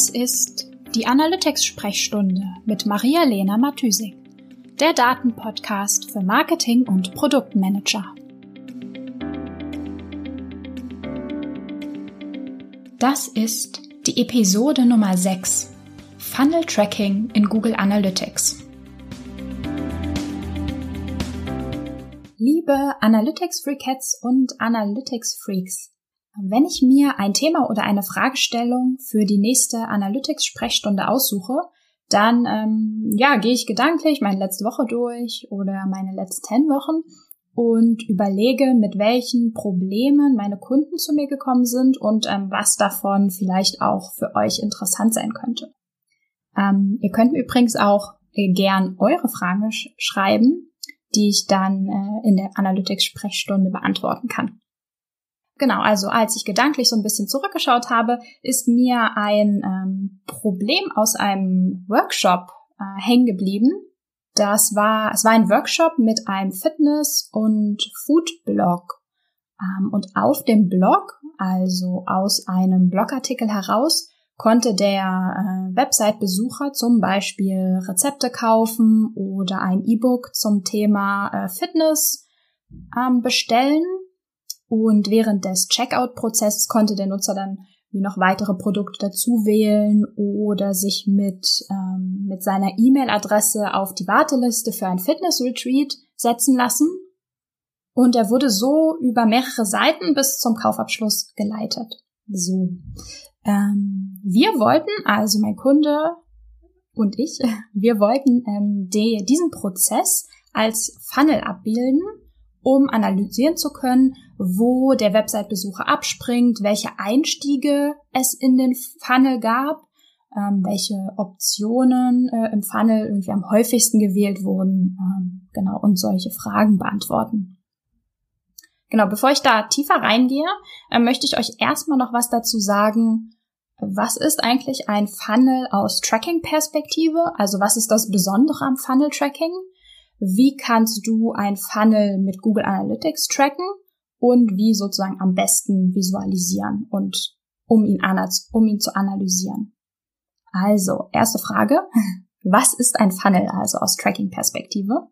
Das ist die Analytics-Sprechstunde mit Maria-Lena Matysik, der Datenpodcast für Marketing und Produktmanager. Das ist die Episode Nummer 6 Funnel Tracking in Google Analytics. Liebe Analytics Freakets und Analytics Freaks, wenn ich mir ein Thema oder eine Fragestellung für die nächste Analytics-Sprechstunde aussuche, dann ähm, ja, gehe ich gedanklich meine letzte Woche durch oder meine letzten zehn Wochen und überlege, mit welchen Problemen meine Kunden zu mir gekommen sind und ähm, was davon vielleicht auch für euch interessant sein könnte. Ähm, ihr könnt mir übrigens auch äh, gern eure Fragen sch schreiben, die ich dann äh, in der Analytics-Sprechstunde beantworten kann. Genau, also als ich gedanklich so ein bisschen zurückgeschaut habe, ist mir ein ähm, Problem aus einem Workshop äh, hängen geblieben. Das war, es war ein Workshop mit einem Fitness- und Food-Blog. Ähm, und auf dem Blog, also aus einem Blogartikel heraus, konnte der äh, Website-Besucher zum Beispiel Rezepte kaufen oder ein E-Book zum Thema äh, Fitness ähm, bestellen und während des Checkout-Prozesses konnte der Nutzer dann wie noch weitere Produkte dazu wählen oder sich mit, ähm, mit seiner E-Mail-Adresse auf die Warteliste für ein Fitness-Retreat setzen lassen. Und er wurde so über mehrere Seiten bis zum Kaufabschluss geleitet. So. Ähm, wir wollten, also mein Kunde und ich, wir wollten ähm, die, diesen Prozess als Funnel abbilden um analysieren zu können, wo der Website-Besucher abspringt, welche Einstiege es in den Funnel gab, ähm, welche Optionen äh, im Funnel irgendwie am häufigsten gewählt wurden, ähm, genau, und solche Fragen beantworten. Genau, bevor ich da tiefer reingehe, äh, möchte ich euch erstmal noch was dazu sagen, was ist eigentlich ein Funnel aus Tracking-Perspektive? Also was ist das Besondere am Funnel-Tracking? wie kannst du ein Funnel mit Google Analytics tracken und wie sozusagen am besten visualisieren und um ihn, um ihn zu analysieren. Also, erste Frage. Was ist ein Funnel also aus Tracking-Perspektive?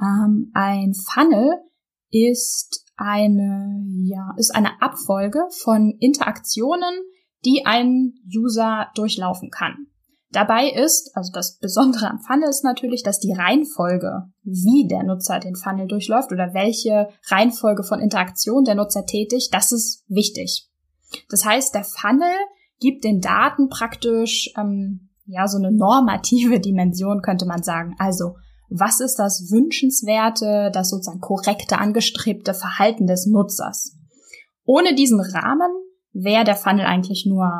Ähm, ein Funnel ist eine, ja, ist eine Abfolge von Interaktionen, die ein User durchlaufen kann. Dabei ist, also das Besondere am Funnel ist natürlich, dass die Reihenfolge, wie der Nutzer den Funnel durchläuft oder welche Reihenfolge von Interaktion der Nutzer tätigt, das ist wichtig. Das heißt, der Funnel gibt den Daten praktisch ähm, ja so eine normative Dimension, könnte man sagen. Also was ist das wünschenswerte, das sozusagen korrekte, angestrebte Verhalten des Nutzers? Ohne diesen Rahmen wäre der Funnel eigentlich nur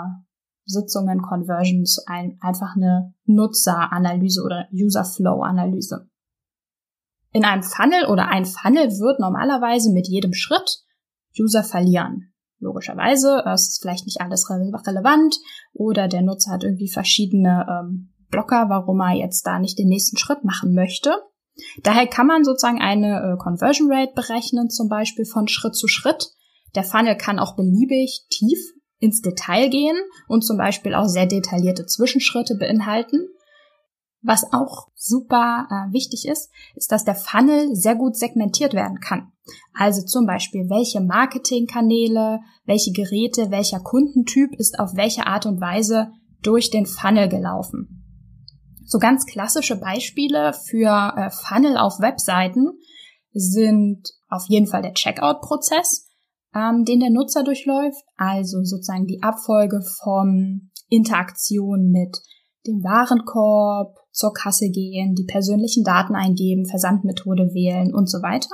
Sitzungen, Conversions, ein, einfach eine Nutzeranalyse oder User Flow Analyse. In einem Funnel oder ein Funnel wird normalerweise mit jedem Schritt User verlieren. Logischerweise, es ist vielleicht nicht alles re relevant oder der Nutzer hat irgendwie verschiedene ähm, Blocker, warum er jetzt da nicht den nächsten Schritt machen möchte. Daher kann man sozusagen eine äh, Conversion Rate berechnen, zum Beispiel von Schritt zu Schritt. Der Funnel kann auch beliebig tief ins Detail gehen und zum Beispiel auch sehr detaillierte Zwischenschritte beinhalten. Was auch super äh, wichtig ist, ist, dass der Funnel sehr gut segmentiert werden kann. Also zum Beispiel, welche Marketingkanäle, welche Geräte, welcher Kundentyp ist auf welche Art und Weise durch den Funnel gelaufen. So ganz klassische Beispiele für äh, Funnel auf Webseiten sind auf jeden Fall der Checkout-Prozess ähm, den der Nutzer durchläuft, also sozusagen die Abfolge von Interaktion mit dem Warenkorb, zur Kasse gehen, die persönlichen Daten eingeben, Versandmethode wählen und so weiter.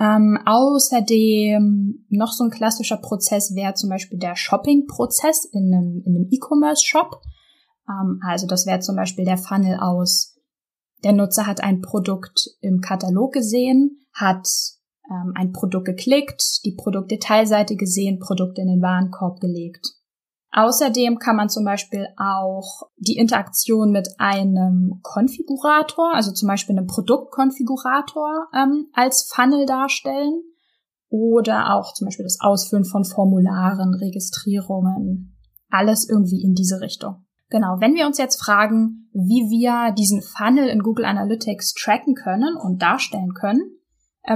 Ähm, außerdem noch so ein klassischer Prozess wäre zum Beispiel der Shopping-Prozess in einem, in einem E-Commerce-Shop. Ähm, also das wäre zum Beispiel der Funnel aus, der Nutzer hat ein Produkt im Katalog gesehen, hat ähm, ein Produkt geklickt, die Produktdetailseite gesehen, Produkt in den Warenkorb gelegt. Außerdem kann man zum Beispiel auch die Interaktion mit einem Konfigurator, also zum Beispiel einem Produktkonfigurator ähm, als Funnel darstellen oder auch zum Beispiel das Ausfüllen von Formularen, Registrierungen, alles irgendwie in diese Richtung. Genau, wenn wir uns jetzt fragen, wie wir diesen Funnel in Google Analytics tracken können und darstellen können,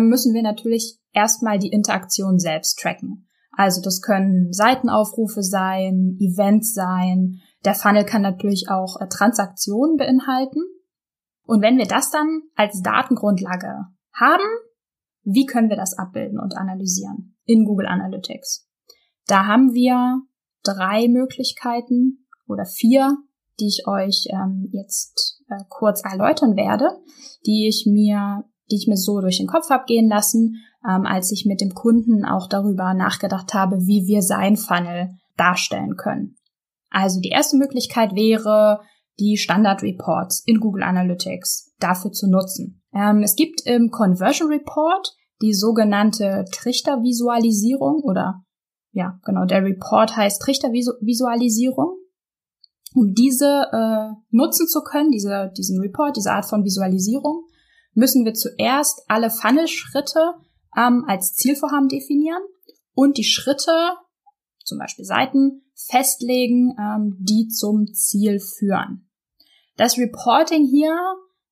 müssen wir natürlich erstmal die Interaktion selbst tracken. Also das können Seitenaufrufe sein, Events sein. Der Funnel kann natürlich auch äh, Transaktionen beinhalten. Und wenn wir das dann als Datengrundlage haben, wie können wir das abbilden und analysieren in Google Analytics? Da haben wir drei Möglichkeiten oder vier, die ich euch ähm, jetzt äh, kurz erläutern werde, die ich mir, die ich mir so durch den Kopf habe gehen lassen, ähm, als ich mit dem Kunden auch darüber nachgedacht habe, wie wir sein Funnel darstellen können. Also die erste Möglichkeit wäre, die Standard Reports in Google Analytics dafür zu nutzen. Ähm, es gibt im Conversion Report die sogenannte Trichtervisualisierung oder ja, genau, der Report heißt Trichtervisualisierung. Um diese äh, nutzen zu können, diese, diesen Report, diese Art von Visualisierung, müssen wir zuerst alle Funnel-Schritte ähm, als Zielvorhaben definieren und die Schritte, zum Beispiel Seiten, festlegen, ähm, die zum Ziel führen. Das Reporting hier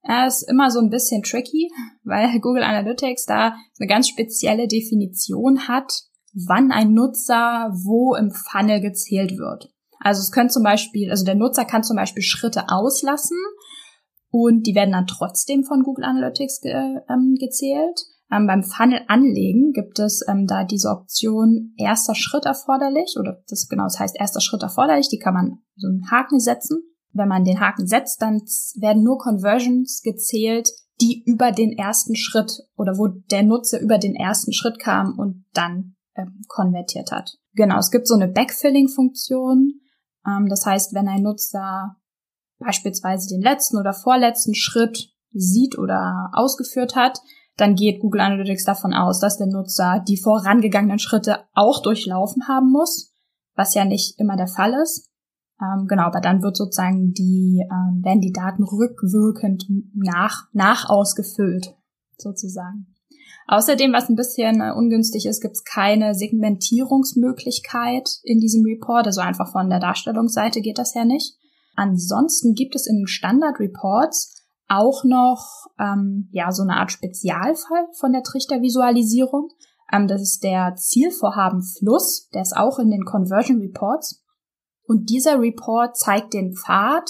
äh, ist immer so ein bisschen tricky, weil Google Analytics da eine ganz spezielle Definition hat, wann ein Nutzer wo im Funnel gezählt wird. Also es können zum Beispiel, also der Nutzer kann zum Beispiel Schritte auslassen und die werden dann trotzdem von Google Analytics ge, ähm, gezählt. Ähm, beim Funnel anlegen gibt es ähm, da diese Option erster Schritt erforderlich oder das genau, das heißt erster Schritt erforderlich. Die kann man so einen Haken setzen. Wenn man den Haken setzt, dann werden nur Conversions gezählt, die über den ersten Schritt oder wo der Nutzer über den ersten Schritt kam und dann ähm, konvertiert hat. Genau, es gibt so eine Backfilling-Funktion. Ähm, das heißt, wenn ein Nutzer beispielsweise den letzten oder vorletzten Schritt sieht oder ausgeführt hat, dann geht Google Analytics davon aus, dass der Nutzer die vorangegangenen Schritte auch durchlaufen haben muss, was ja nicht immer der Fall ist. Ähm, genau, aber dann wird sozusagen die, ähm, werden die Daten rückwirkend nach, nach ausgefüllt, sozusagen. Außerdem, was ein bisschen äh, ungünstig ist, gibt es keine Segmentierungsmöglichkeit in diesem Report. Also einfach von der Darstellungsseite geht das ja nicht. Ansonsten gibt es in den Standard Reports auch noch ähm, ja so eine Art Spezialfall von der Trichtervisualisierung. Ähm, das ist der Zielvorhabenfluss, der ist auch in den Conversion Reports. Und dieser Report zeigt den Pfad,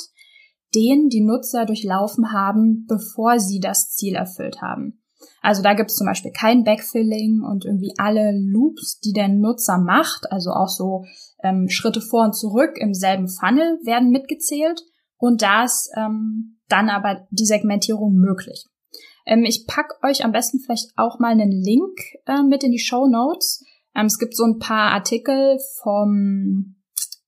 den die Nutzer durchlaufen haben, bevor sie das Ziel erfüllt haben. Also da gibt es zum Beispiel kein Backfilling und irgendwie alle Loops, die der Nutzer macht, also auch so ähm, Schritte vor und zurück im selben Funnel werden mitgezählt und da ist ähm, dann aber die Segmentierung möglich. Ähm, ich pack euch am besten vielleicht auch mal einen Link äh, mit in die Show Notes. Ähm, es gibt so ein paar Artikel vom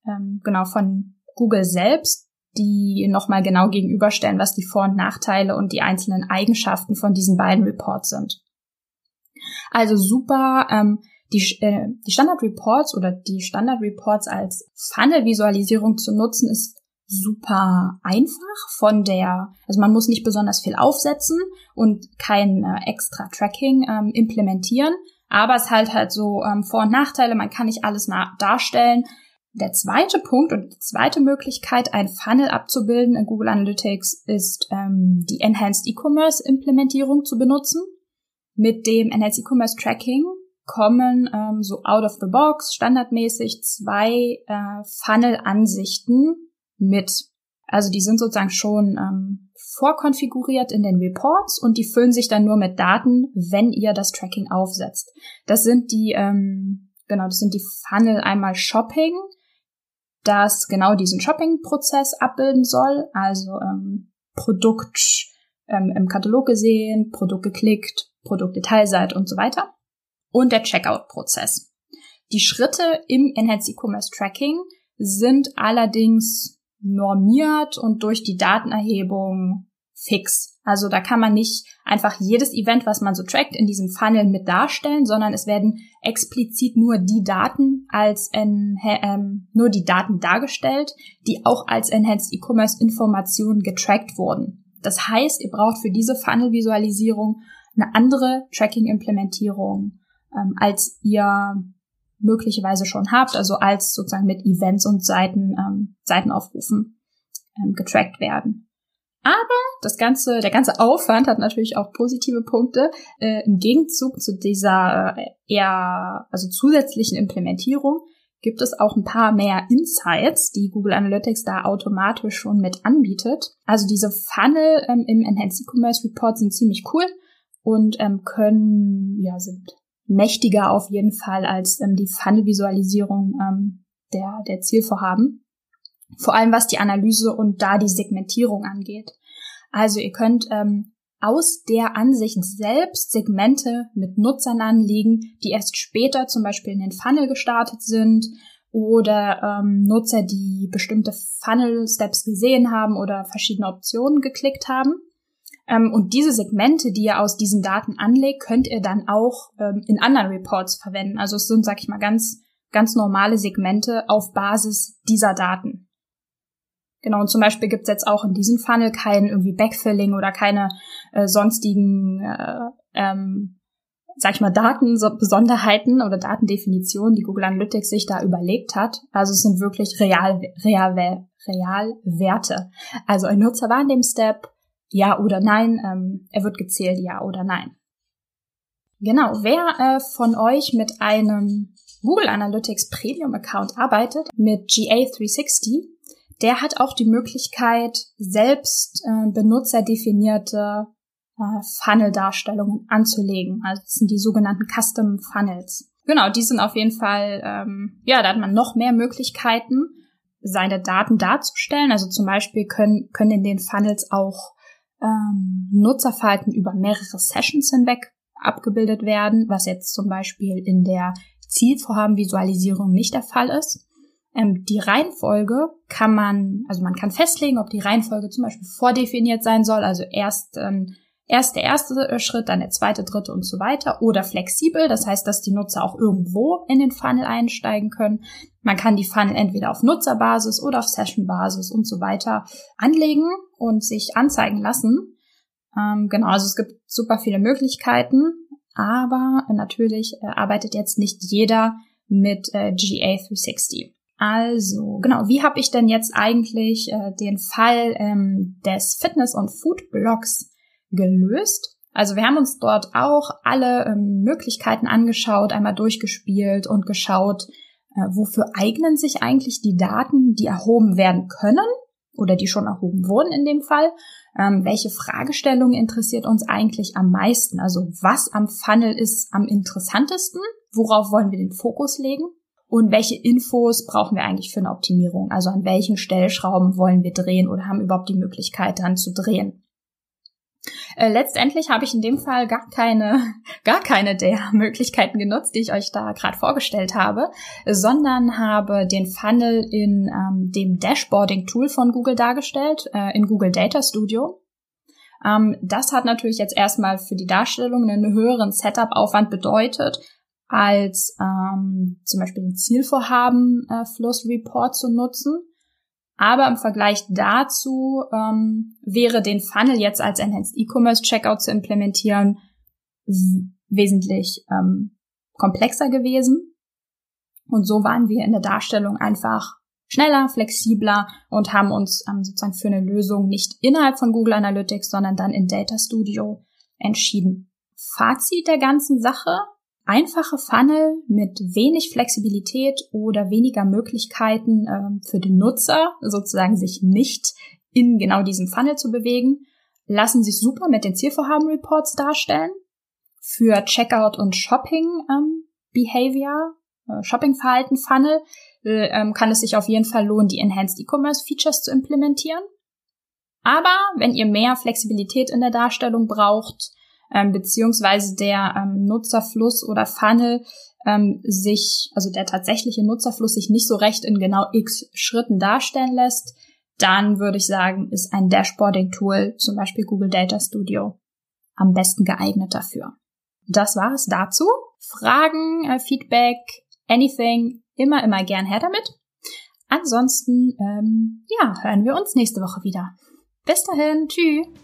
ähm, genau von Google selbst, die nochmal genau gegenüberstellen, was die Vor- und Nachteile und die einzelnen Eigenschaften von diesen beiden Reports sind. Also super, ähm, die, äh, die Standard Reports oder die Standard Reports als Funnel-Visualisierung zu nutzen, ist super einfach von der, also man muss nicht besonders viel aufsetzen und kein äh, extra Tracking ähm, implementieren, aber es halt halt so ähm, Vor- und Nachteile, man kann nicht alles darstellen, der zweite Punkt und die zweite Möglichkeit, ein Funnel abzubilden in Google Analytics, ist ähm, die Enhanced E-Commerce Implementierung zu benutzen. Mit dem Enhanced E-Commerce Tracking kommen ähm, so out of the box standardmäßig zwei äh, Funnel-Ansichten mit. Also die sind sozusagen schon ähm, vorkonfiguriert in den Reports und die füllen sich dann nur mit Daten, wenn ihr das Tracking aufsetzt. Das sind die ähm, genau, das sind die Funnel einmal Shopping, das genau diesen Shopping-Prozess abbilden soll, also ähm, Produkt ähm, im Katalog gesehen, Produkt geklickt, Produktdetailseite und so weiter. Und der Checkout-Prozess. Die Schritte im Enhanced E-Commerce Tracking sind allerdings normiert und durch die Datenerhebung fix. Also da kann man nicht einfach jedes Event, was man so trackt, in diesem Funnel mit darstellen, sondern es werden explizit nur die Daten als en, ähm, nur die Daten dargestellt, die auch als Enhanced E-Commerce Informationen getrackt wurden. Das heißt, ihr braucht für diese Funnel-Visualisierung eine andere Tracking-Implementierung, ähm, als ihr möglicherweise schon habt, also als sozusagen mit Events und Seiten, ähm, Seitenaufrufen ähm, getrackt werden. Aber das ganze, der ganze Aufwand hat natürlich auch positive Punkte. Äh, Im Gegenzug zu dieser äh, eher, also zusätzlichen Implementierung gibt es auch ein paar mehr Insights, die Google Analytics da automatisch schon mit anbietet. Also diese Funnel ähm, im Enhanced E-Commerce Report sind ziemlich cool und ähm, können, ja, sind mächtiger auf jeden Fall als ähm, die Funnel-Visualisierung ähm, der, der Zielvorhaben. Vor allem was die Analyse und da die Segmentierung angeht. Also ihr könnt ähm, aus der Ansicht selbst Segmente mit Nutzern anlegen, die erst später zum Beispiel in den Funnel gestartet sind oder ähm, Nutzer, die bestimmte Funnel-Steps gesehen haben oder verschiedene Optionen geklickt haben. Ähm, und diese Segmente, die ihr aus diesen Daten anlegt, könnt ihr dann auch ähm, in anderen Reports verwenden. Also es sind, sag ich mal, ganz, ganz normale Segmente auf Basis dieser Daten. Genau, und zum Beispiel gibt's jetzt auch in diesem Funnel kein irgendwie Backfilling oder keine äh, sonstigen, äh, ähm, sag ich mal, Datenbesonderheiten oder Datendefinitionen, die Google Analytics sich da überlegt hat. Also es sind wirklich Real, Real, Realwerte. Also ein Nutzer war in dem Step, ja oder nein, ähm, er wird gezählt, ja oder nein. Genau, wer äh, von euch mit einem Google Analytics Premium Account arbeitet, mit GA360, der hat auch die Möglichkeit, selbst äh, benutzerdefinierte äh, Funnel-Darstellungen anzulegen. Also das sind die sogenannten Custom Funnels. Genau, die sind auf jeden Fall, ähm, ja, da hat man noch mehr Möglichkeiten, seine Daten darzustellen. Also zum Beispiel können, können in den Funnels auch ähm, Nutzerverhalten über mehrere Sessions hinweg abgebildet werden, was jetzt zum Beispiel in der Zielvorhabenvisualisierung nicht der Fall ist. Ähm, die Reihenfolge kann man, also man kann festlegen, ob die Reihenfolge zum Beispiel vordefiniert sein soll, also erst, ähm, erst der erste äh, Schritt, dann der zweite, dritte und so weiter, oder flexibel, das heißt, dass die Nutzer auch irgendwo in den Funnel einsteigen können. Man kann die Funnel entweder auf Nutzerbasis oder auf Sessionbasis und so weiter anlegen und sich anzeigen lassen. Ähm, genau, also es gibt super viele Möglichkeiten, aber natürlich äh, arbeitet jetzt nicht jeder mit äh, GA360. Also, genau, wie habe ich denn jetzt eigentlich äh, den Fall ähm, des Fitness- und Food-Blogs gelöst? Also wir haben uns dort auch alle ähm, Möglichkeiten angeschaut, einmal durchgespielt und geschaut, äh, wofür eignen sich eigentlich die Daten, die erhoben werden können oder die schon erhoben wurden in dem Fall. Ähm, welche Fragestellung interessiert uns eigentlich am meisten? Also was am Funnel ist am interessantesten? Worauf wollen wir den Fokus legen? und welche Infos brauchen wir eigentlich für eine Optimierung? Also an welchen Stellschrauben wollen wir drehen oder haben überhaupt die Möglichkeit dann zu drehen? Äh, letztendlich habe ich in dem Fall gar keine, gar keine der Möglichkeiten genutzt, die ich euch da gerade vorgestellt habe, sondern habe den Funnel in ähm, dem Dashboarding-Tool von Google dargestellt, äh, in Google Data Studio. Ähm, das hat natürlich jetzt erstmal für die Darstellung einen höheren Setup-Aufwand bedeutet, als ähm, zum Beispiel den Zielvorhaben-Fluss-Report äh, zu nutzen. Aber im Vergleich dazu ähm, wäre den Funnel jetzt als Enhanced E-Commerce Checkout zu implementieren wesentlich ähm, komplexer gewesen. Und so waren wir in der Darstellung einfach schneller, flexibler und haben uns ähm, sozusagen für eine Lösung nicht innerhalb von Google Analytics, sondern dann in Data Studio entschieden. Fazit der ganzen Sache einfache Funnel mit wenig Flexibilität oder weniger Möglichkeiten äh, für den Nutzer, sozusagen sich nicht in genau diesem Funnel zu bewegen, lassen sich super mit den Zielvorhaben-Reports darstellen. Für Checkout und Shopping ähm, Behavior, äh, Shopping-Verhalten Funnel, äh, ähm, kann es sich auf jeden Fall lohnen, die Enhanced E-Commerce Features zu implementieren. Aber wenn ihr mehr Flexibilität in der Darstellung braucht, ähm, beziehungsweise der ähm, Nutzerfluss oder Funnel ähm, sich, also der tatsächliche Nutzerfluss sich nicht so recht in genau x Schritten darstellen lässt, dann würde ich sagen, ist ein Dashboarding-Tool, zum Beispiel Google Data Studio, am besten geeignet dafür. Das war es dazu. Fragen, äh, Feedback, anything, immer, immer gern her damit. Ansonsten, ähm, ja, hören wir uns nächste Woche wieder. Bis dahin, tschüss.